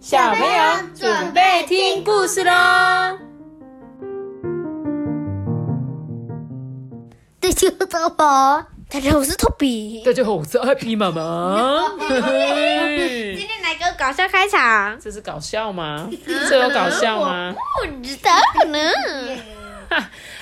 小朋友准备听故事喽！大家好，大家好，我是托比。大家好，我是艾比妈妈。嘿 嘿今天来个搞笑开场，这是搞笑吗？这有搞笑吗？不知道可能。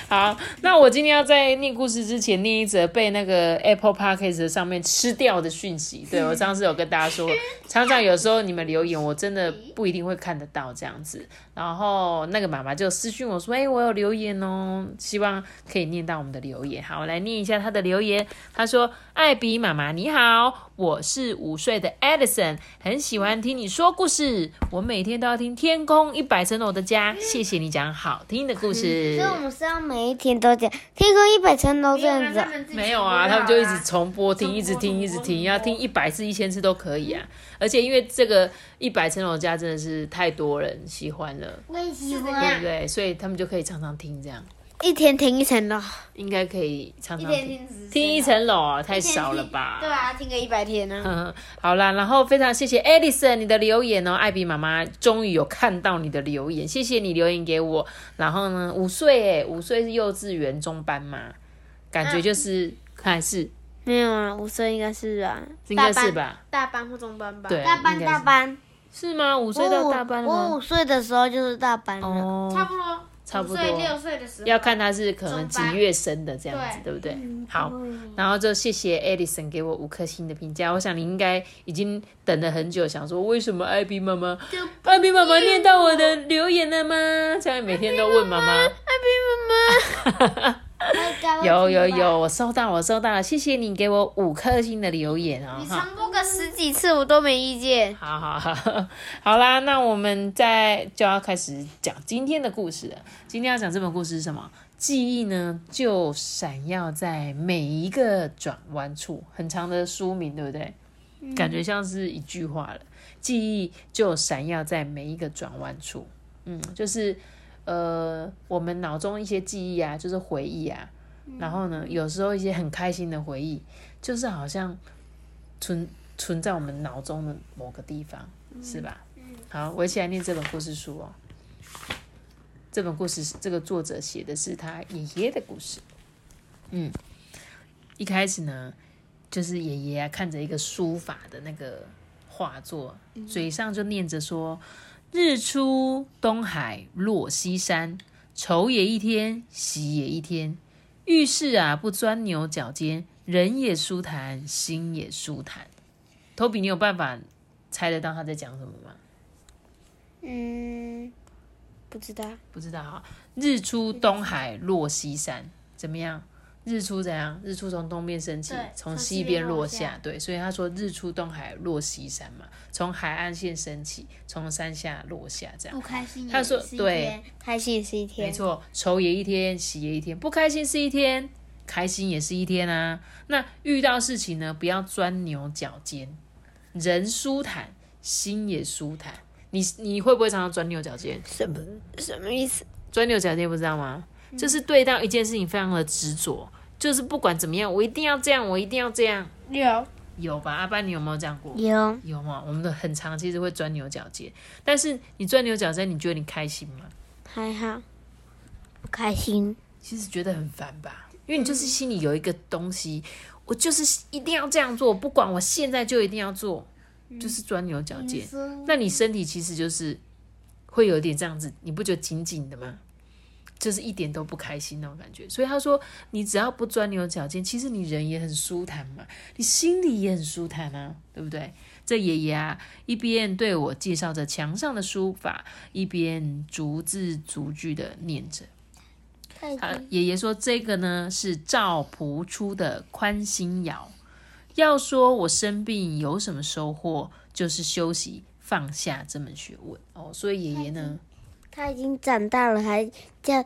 好，那我今天要在念故事之前念一则被那个 Apple Podcast 上面吃掉的讯息。对 我上次有跟大家说，常常有时候你们留言，我真的不一定会看得到这样子。然后那个妈妈就私讯我说：“哎、我有留言哦，希望可以念到我们的留言。”好，我来念一下她的留言。她说：“艾比妈妈你好，我是五岁的 Edison，很喜欢听你说故事，我每天都要听《天空一百层楼的家》，谢谢你讲好听的故事。所以我们是要每一天都讲《听过一百层楼》这样子哦。没有啊，他们就一直重播听，一直听，一直听，要听一百次、一千次都可以啊。而且因为这个一百层楼家真的是太多人喜欢了，我也喜欢对不对？所以他们就可以常常听，这样一天听一层楼，应该可以常常听。一层楼啊，太少了吧？对啊，听个一百天呢。嗯，好啦，然后非常谢谢 Edison 你的留言哦，艾比妈妈终于有看到你的留言，谢谢你留言给我。然后呢，五岁哎，五岁是幼稚园中班嘛，感觉就是还是没有啊，五岁应该是啊，应该是吧？大班或中班吧？对大班大班。是吗？五岁到大班了吗？我五岁的时候就是大班了。哦，差不多，差不多岁六岁的时候，要看他是可能几月生的这样子，对对不对？好，然后就谢谢 Edison 给我五颗星的评价。我想你应该已经等了很久，想说为什么艾比妈妈，艾比妈妈念到我的留言了吗？这样每天都问妈妈。有 有有，我收到，我收到了，谢谢你给我五颗星的留言哦。你重播个十几次我都没意见。好好好，好啦，那我们再就要开始讲今天的故事了。今天要讲这本故事是什么？记忆呢，就闪耀在每一个转弯处。很长的书名，对不对？感觉像是一句话了。记忆就闪耀在每一个转弯处。嗯，就是呃，我们脑中一些记忆啊，就是回忆啊。然后呢，有时候一些很开心的回忆，就是好像存存在我们脑中的某个地方，是吧？好，我一起来念这本故事书哦。这本故事是这个作者写的是他爷爷的故事。嗯，一开始呢，就是爷爷啊看着一个书法的那个画作，嘴上就念着说：“日出东海落西山，愁也一天，喜也一天。遇事啊不钻牛角尖，人也舒坦，心也舒坦。”托比，你有办法猜得到他在讲什么吗？嗯，不知道。不知道哈。日出东海落西山，怎么样？日出怎样？日出从东边升起，从从西西边落下下。对，所以他说日出东海落西山嘛，从海岸线升起，从山下落下，这样。不开心他说对，开心也是一天。没错，愁也一天，喜也一天，不开心是一天，开心也是一天啊。那遇到事情呢，不要钻牛角尖，人舒坦，心也舒坦。你你会不会常常钻牛角尖？什么什么意思？钻牛角尖不知道吗？就是对到一件事情非常的执着，就是不管怎么样，我一定要这样，我一定要这样。有有吧？阿班，你有没有这样过？有有吗？我们的很长其实会钻牛角尖，但是你钻牛角尖，你觉得你开心吗？还好，不开心。其实觉得很烦吧，因为你就是心里有一个东西，我就是一定要这样做，不管我现在就一定要做，就是钻牛角尖。那你身体其实就是会有点这样子，你不觉得紧紧的吗？就是一点都不开心那种感觉。所以他说，你只要不钻牛角尖，其实你人也很舒坦嘛，你心里也很舒坦啊，对不对？这爷爷啊，一边对我介绍着墙上的书法，一边逐字逐句的念着。他爷爷说：“这个呢是赵朴初的宽心谣。要说我生病有什么收获，就是休息放下这门学问哦。所以爷爷呢，他已经长大了，还叫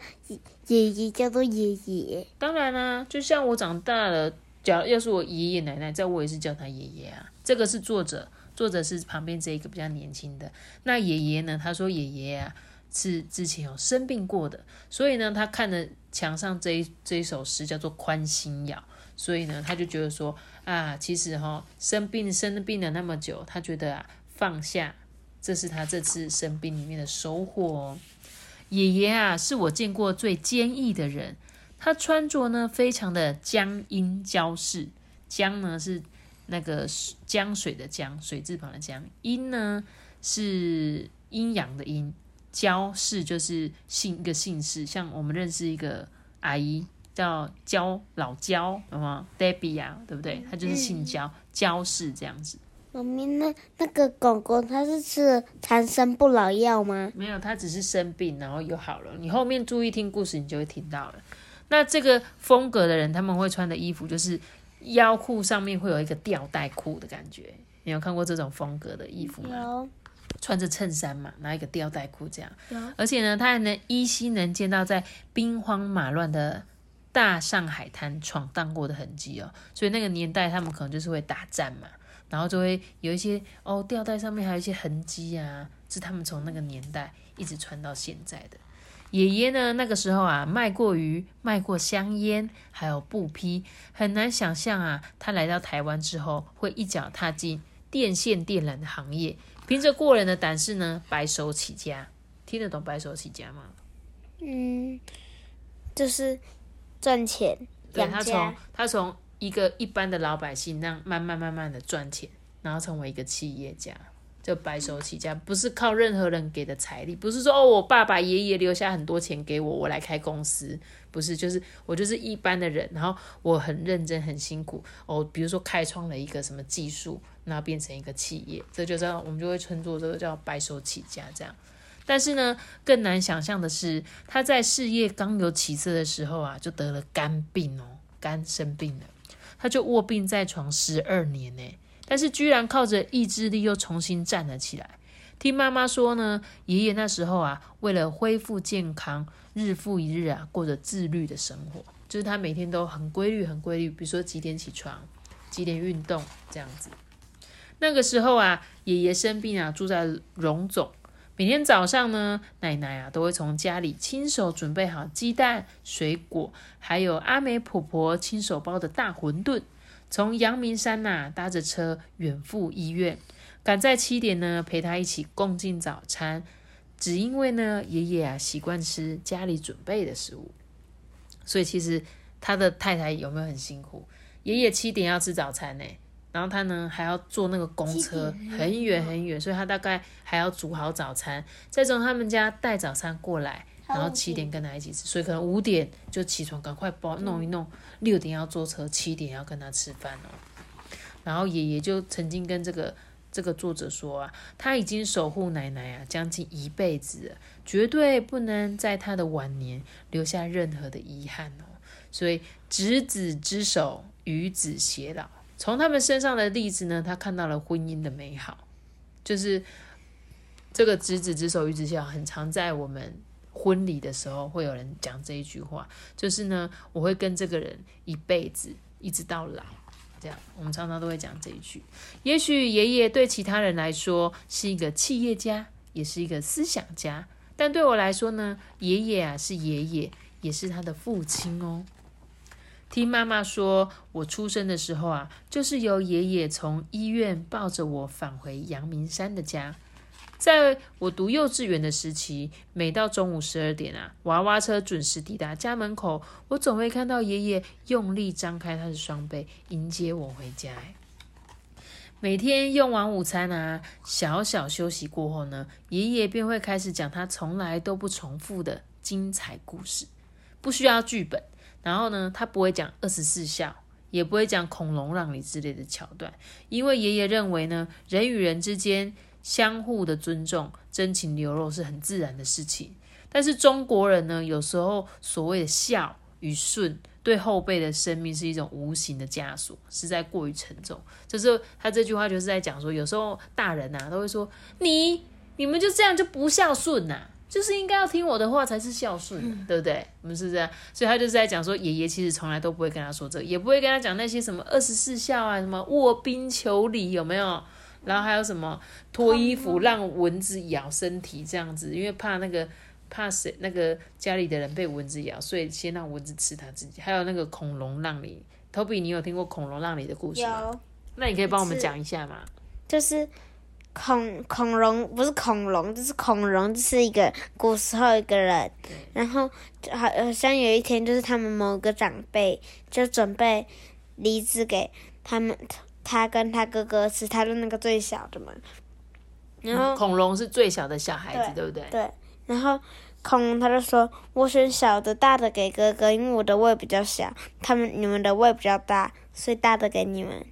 爷爷叫做爷爷。当然啦、就像我长大了，假要是我爷爷奶奶在，我也是叫他爷爷啊。这个是作者，作者是旁边这一个比较年轻的。那爷爷呢？他说爷爷啊是之前有生病过的，所以呢，他看了墙上这一这一首诗叫做《宽心谣》，所以呢，他就觉得说啊，其实哈、生病生病了那么久，他觉得啊放下这是他这次生病里面的收获哦。爷爷啊，是我见过最坚毅的人。他穿着呢，非常的江阴娇饰。江呢是那个江水的江，水字旁的江。阴呢是阴阳的阴。娇氏就是姓一个姓氏，像我们认识一个阿姨叫焦老焦，什么 Debbie 啊，对不对？她就是姓焦，焦氏这样子。妈咪，那那个狗狗它是吃长生不老药吗？没有，它只是生病，然后又好了。你后面注意听故事，你就会听到了。那这个风格的人，他们会穿的衣服就是腰裤上面会有一个吊带裤的感觉。你有看过这种风格的衣服吗？有。穿着衬衫嘛，拿一个吊带裤这样。而且呢，他还能依稀能见到在兵荒马乱的大上海滩闯荡过的痕迹哦。所以那个年代，他们可能就是会打战嘛。然后就会有一些哦，吊带上面还有一些痕迹啊，是他们从那个年代一直穿到现在的。爷爷呢，那个时候啊，卖过鱼，卖过香烟，还有布匹，很难想象啊，他来到台湾之后会一脚踏进电线电缆的行业，凭着过人的胆识呢，白手起家。听得懂白手起家吗？嗯，就是赚钱对他从他从。一个一般的老百姓，那慢慢慢慢的赚钱，然后成为一个企业家，就白手起家，不是靠任何人给的财力，不是说哦，我爸爸爷爷留下很多钱给我，我来开公司，不是，就是我就是一般的人，然后我很认真很辛苦哦，比如说开创了一个什么技术，然后变成一个企业，这就叫我们就会称作这个叫白手起家这样。但是呢，更难想象的是，他在事业刚有起色的时候啊，就得了肝病哦，肝生病了。他就卧病在床十二年呢，但是居然靠着意志力又重新站了起来。听妈妈说呢，爷爷那时候啊，为了恢复健康，日复一日啊，过着自律的生活，就是他每天都很规律、很规律，比如说几点起床，几点运动这样子。那个时候啊，爷爷生病啊，住在荣总。每天早上呢，奶奶啊都会从家里亲手准备好鸡蛋、水果，还有阿美婆婆亲手包的大馄饨，从阳明山呐搭着车远赴医院，赶在七点呢陪他一起共进早餐。只因为呢，爷爷啊习惯吃家里准备的食物，所以其实他的太太有没有很辛苦？爷爷七点要吃早餐呢。然后他呢还要坐那个公车，很远很远，所以他大概还要煮好早餐，再从他们家带早餐过来，然后七点跟他一起吃，所以可能五点就起床，赶快包弄一弄，六点要坐车，七点要跟他吃饭哦。然后爷爷就曾经跟这个这个作者说啊，他已经守护奶奶啊将近一辈子，绝对不能在他的晚年留下任何的遗憾哦。所以执子之手，与子偕老。从他们身上的例子呢，他看到了婚姻的美好，就是这个执子之手与子偕老，很常在我们婚礼的时候会有人讲这一句话，就是呢，我会跟这个人一辈子，一直到老，这样，我们常常都会讲这一句。也许爷爷对其他人来说是一个企业家，也是一个思想家，但对我来说呢，爷爷啊是爷爷，也是他的父亲哦。听妈妈说，我出生的时候啊，就是由爷爷从医院抱着我返回阳明山的家。在我读幼稚园的时期，每到中午十二点啊，娃娃车准时抵达家门口，我总会看到爷爷用力张开他的双臂迎接我回家。每天用完午餐啊，小小休息过后呢，爷爷便会开始讲他从来都不重复的精彩故事，不需要剧本。然后呢，他不会讲二十四孝，也不会讲孔融让梨之类的桥段，因为爷爷认为呢，人与人之间相互的尊重、真情流露是很自然的事情。但是中国人呢，有时候所谓的孝与顺，对后辈的生命是一种无形的枷锁，实在过于沉重。就是他这句话就是在讲说，有时候大人呐都会说，你你们就这样就不孝顺呐。就是应该要听我的话才是孝顺，对不对？我们是这样，所以他就是在讲说，爷爷其实从来都不会跟他说这个，也不会跟他讲那些什么二十四孝啊，什么卧冰求鲤有没有？然后还有什么脱衣服让蚊子咬身体这样子，因为怕那个怕谁那个家里的人被蚊子咬，所以先让蚊子吃他自己。还有那个恐龙让梨，Toby，你有听过恐龙让梨的故事吗？那你可以帮我们讲一下吗？就是恐恐龙不是恐龙，就是恐龙，就是一个古时候一个人，然后就好好像有一天，就是他们某个长辈就准备梨子给他们，他跟他哥哥吃，他是那个最小的嘛，然后恐龙是最小的小孩子，对不对？对，然后恐龙他就说：“我选小的，大的给哥哥，因为我的胃比较小，他们你们的胃比较大，所以大的给你们。”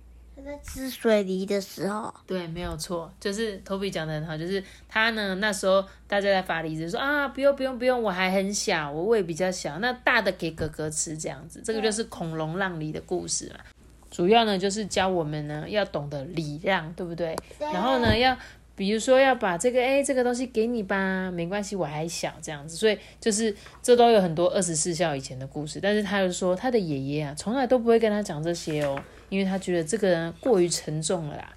他在吃水梨的时候，对，没有错，就是托比讲的很好，就是他呢那时候大家在发梨子，说啊不用不用不用，我还很小，我胃比较小，那大的给哥哥吃这样子，这个就是恐龙让梨的故事嘛。主要呢就是教我们呢要懂得礼让，对不对？然后呢要。比如说要把这个哎，这个东西给你吧，没关系，我还小这样子，所以就是这都有很多二十四孝以前的故事。但是他就说他的爷爷啊，从来都不会跟他讲这些哦，因为他觉得这个人过于沉重了啦。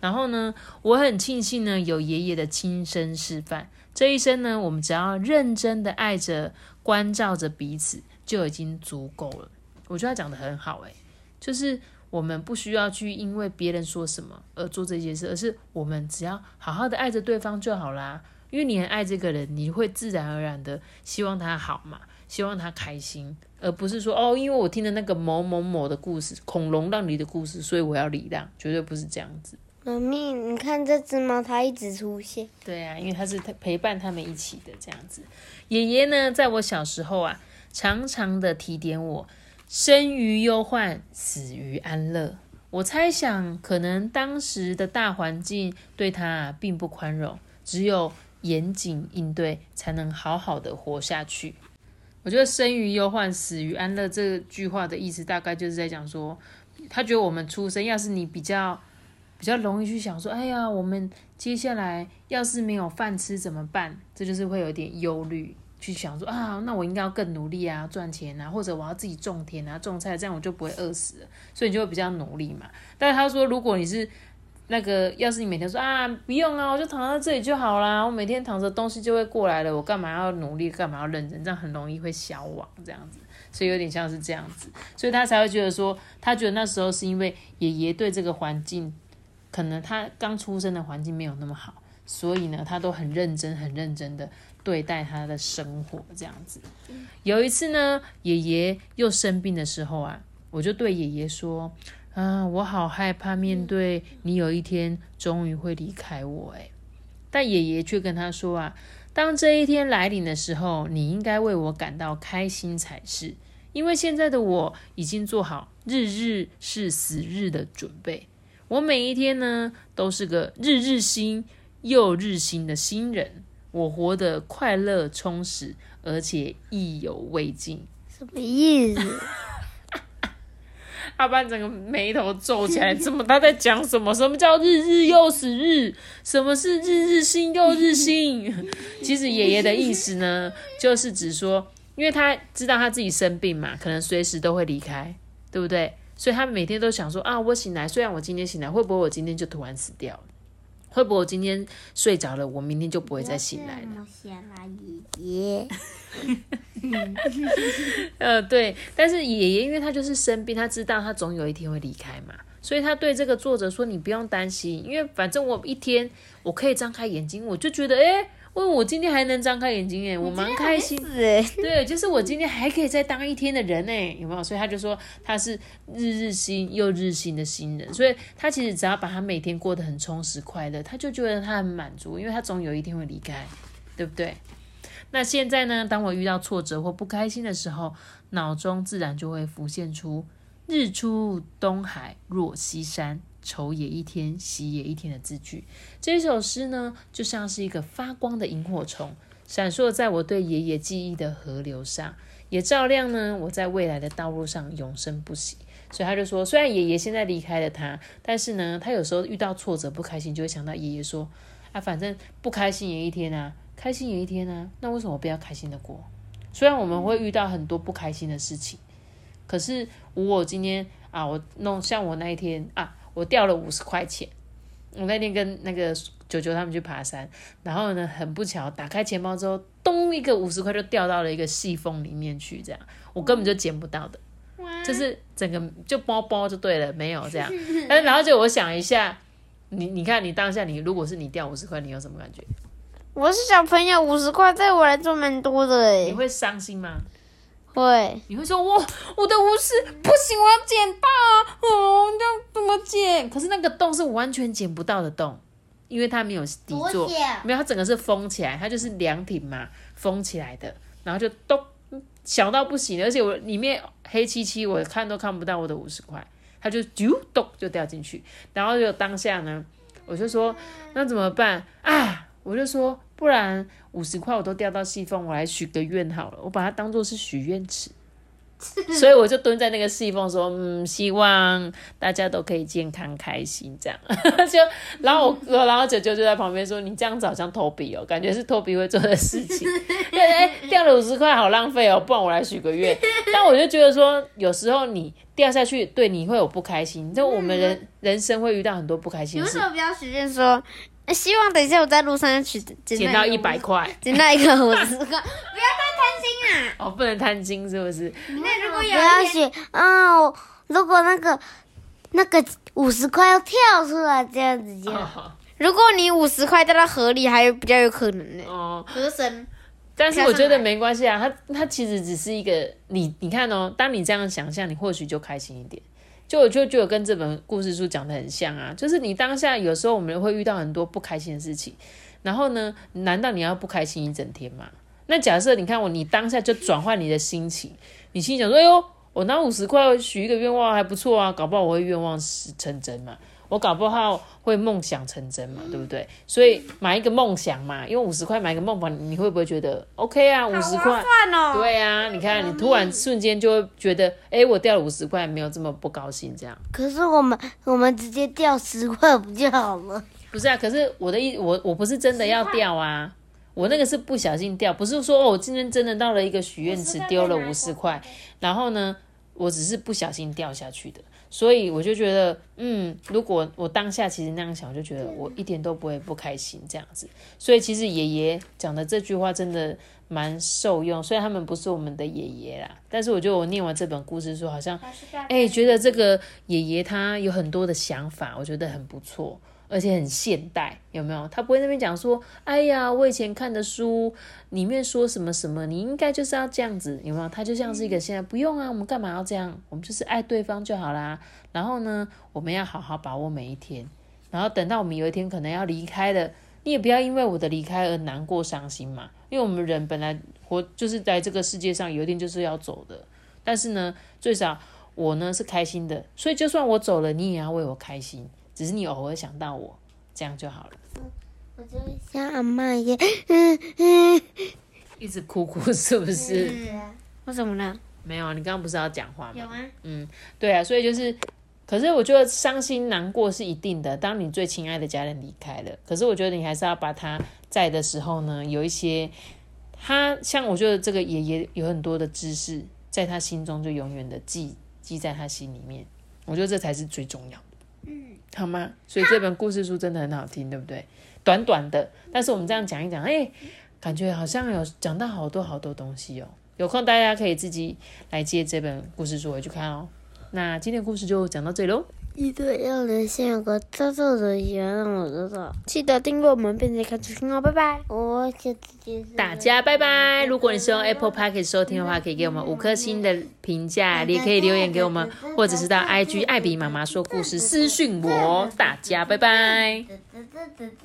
然后呢，我很庆幸呢有爷爷的亲身示范，这一生呢，我们只要认真的爱着、关照着彼此，就已经足够了。我觉得他讲的很好哎，就是。我们不需要去因为别人说什么而做这些事，而是我们只要好好的爱着对方就好啦。因为你很爱这个人，你会自然而然的希望他好嘛，希望他开心，而不是说哦，因为我听的那个某某某的故事，恐龙让梨的故事，所以我要礼让，绝对不是这样子。妈咪，你看这只猫，它一直出现。对啊，因为它是陪伴他们一起的这样子。爷爷呢，在我小时候啊，常常的提点我。生于忧患，死于安乐。我猜想，可能当时的大环境对他并不宽容，只有严谨应对，才能好好的活下去。我觉得“生于忧患，死于安乐”这句话的意思，大概就是在讲说，他觉得我们出生，要是你比较比较容易去想说，哎呀，我们接下来要是没有饭吃怎么办？这就是会有点忧虑。去想说啊，那我应该要更努力啊，赚钱啊，或者我要自己种田啊，种菜，这样我就不会饿死了，所以你就会比较努力嘛。但是他说，如果你是那个，要是你每天说啊，不用啊，我就躺在这里就好啦，我每天躺着东西就会过来了，我干嘛要努力，干嘛要认真，这样很容易会消亡这样子，所以有点像是这样子，所以他才会觉得说，他觉得那时候是因为爷爷对这个环境，可能他刚出生的环境没有那么好，所以呢，他都很认真，很认真的。对待他的生活这样子，有一次呢，爷爷又生病的时候啊，我就对爷爷说：“啊，我好害怕面对你有一天终于会离开我。”诶，但爷爷却跟他说：“啊，当这一天来临的时候，你应该为我感到开心才是，因为现在的我已经做好日日是死日的准备，我每一天呢都是个日日新又日新的新人。”我活得快乐充实，而且意犹未尽。什么意思？阿班整个眉头皱起来，怎么他在讲什么？什么叫日日又死日？什么是日日新又日新？其实爷爷的意思呢，就是指说，因为他知道他自己生病嘛，可能随时都会离开，对不对？所以他每天都想说啊，我醒来，虽然我今天醒来，会不会我今天就突然死掉了？会不会我今天睡着了，我明天就不会再醒来了？爷爷，呃，对，但是爷爷因为他就是生病，他知道他总有一天会离开嘛，所以他对这个作者说：“你不用担心，因为反正我一天我可以张开眼睛，我就觉得，哎。”问我今天还能张开眼睛哎，我蛮开心。对，就是我今天还可以再当一天的人哎，有没有？所以他就说他是日日新又日新的新人，所以他其实只要把他每天过得很充实快乐，他就觉得他很满足，因为他总有一天会离开，对不对？那现在呢？当我遇到挫折或不开心的时候，脑中自然就会浮现出“日出东海落西山”。愁也一天，喜也一天的字句。这首诗呢，就像是一个发光的萤火虫，闪烁在我对爷爷记忆的河流上，也照亮呢我在未来的道路上永生不息。所以他就说，虽然爷爷现在离开了他，但是呢，他有时候遇到挫折、不开心，就会想到爷爷说：“啊，反正不开心也一天啊，开心也一天啊，那为什么不要开心的过？虽然我们会遇到很多不开心的事情，可是我今天啊，我弄像我那一天啊。”我掉了五十块钱，我那天跟那个九九他们去爬山，然后呢，很不巧，打开钱包之后，咚，一个五十块就掉到了一个细缝里面去，这样我根本就捡不到的，就是整个就包包就对了，没有这样。但是然后就我想一下，你你看，你当下你如果是你掉五十块，你有什么感觉？我是小朋友，五十块对我来说蛮多的诶。你会伤心吗？会。你会说，哇我的五十不行，我要捡到啊！哦，要怎么捡？可是那个洞是完全捡不到的洞，因为它没有底座，没有，它整个是封起来，它就是凉亭嘛，封起来的，然后就咚，小到不行，而且我里面黑漆漆，我看都看不到我的五十块，它就啾咚就掉进去，然后就当下呢，我就说那怎么办啊？我就说不然五十块我都掉到细缝，我来许个愿好了，我把它当做是许愿池。所以我就蹲在那个细缝说，嗯，希望大家都可以健康开心这样。就然后我，然后九九就在旁边说，你这样子好像托比哦，感觉是托比会做的事情。对，哎，掉了五十块好浪费哦，不然我来许个愿。但我就觉得说，有时候你掉下去，对你会有不开心。就我们人人生会遇到很多不开心的事。为什么不要许愿说？希望等一下我在路上取捡到一百块，捡到一个五十块，不要太贪心啊！哦，不能贪心是不是？那如果有不要写哦，如果那个那个五十块要跳出来这样子，这样。如果你五十块掉到河里，还有比较有可能呢。哦，河神。但是我觉得没关系啊，它它其实只是一个你你看哦，当你这样想象，你或许就开心一点。就我就就跟这本故事书讲的很像啊，就是你当下有时候我们会遇到很多不开心的事情，然后呢，难道你要不开心一整天吗？那假设你看我，你当下就转换你的心情，你心想说，哎呦，我拿五十块许一个愿望还不错啊，搞不好我会愿望成真嘛。我搞不好会梦想成真嘛，对不对？所以买一个梦想嘛，因为五十块买一个梦想，你会不会觉得 OK 啊？五十块，对啊，你看你突然瞬间就会觉得，哎，我掉了五十块，没有这么不高兴这样。可是我们我们直接掉十块不就好了？不是啊，可是我的意我我不是真的要掉啊，我那个是不小心掉，不是说哦，我今天真的到了一个许愿池丢了五十块，然后呢，我只是不小心掉下去的。所以我就觉得，嗯，如果我当下其实那样想，我就觉得我一点都不会不开心这样子。所以其实爷爷讲的这句话真的蛮受用。虽然他们不是我们的爷爷啦，但是我觉得我念完这本故事书，好像，哎，觉得这个爷爷他有很多的想法，我觉得很不错。而且很现代，有没有？他不会那边讲说，哎呀，我以前看的书里面说什么什么，你应该就是要这样子，有没有？他就像是一个现在不用啊，我们干嘛要这样？我们就是爱对方就好啦。然后呢，我们要好好把握每一天。然后等到我们有一天可能要离开了，你也不要因为我的离开而难过伤心嘛。因为我们人本来活就是在这个世界上，有一天就是要走的。但是呢，最少我呢是开心的，所以就算我走了，你也要为我开心。只是你偶尔想到我，这样就好了。我就像阿妈一样，一直哭哭，是不是？为什么呢？没有啊，你刚刚不是要讲话吗？有啊。嗯，对啊，所以就是，可是我觉得伤心难过是一定的。当你最亲爱的家人离开了，可是我觉得你还是要把他在的时候呢，有一些他像我觉得这个爷爷有很多的知识，在他心中就永远的记记在他心里面。我觉得这才是最重要的。好吗？所以这本故事书真的很好听，对不对？短短的，但是我们这样讲一讲，哎，感觉好像有讲到好多好多东西哦。有空大家可以自己来借这本故事书回去看哦。那今天故事就讲到这里喽。记得要留下有个操作的喜欢让我知道，记得订阅我们并且开启听哦，拜拜。我下次见。大家拜拜。如果你是用 Apple Podcast 收听的话，可以给我们五颗星的评价，你也可以留言给我们，或者是到 IG 艾比妈妈说故事私讯我。大家拜拜。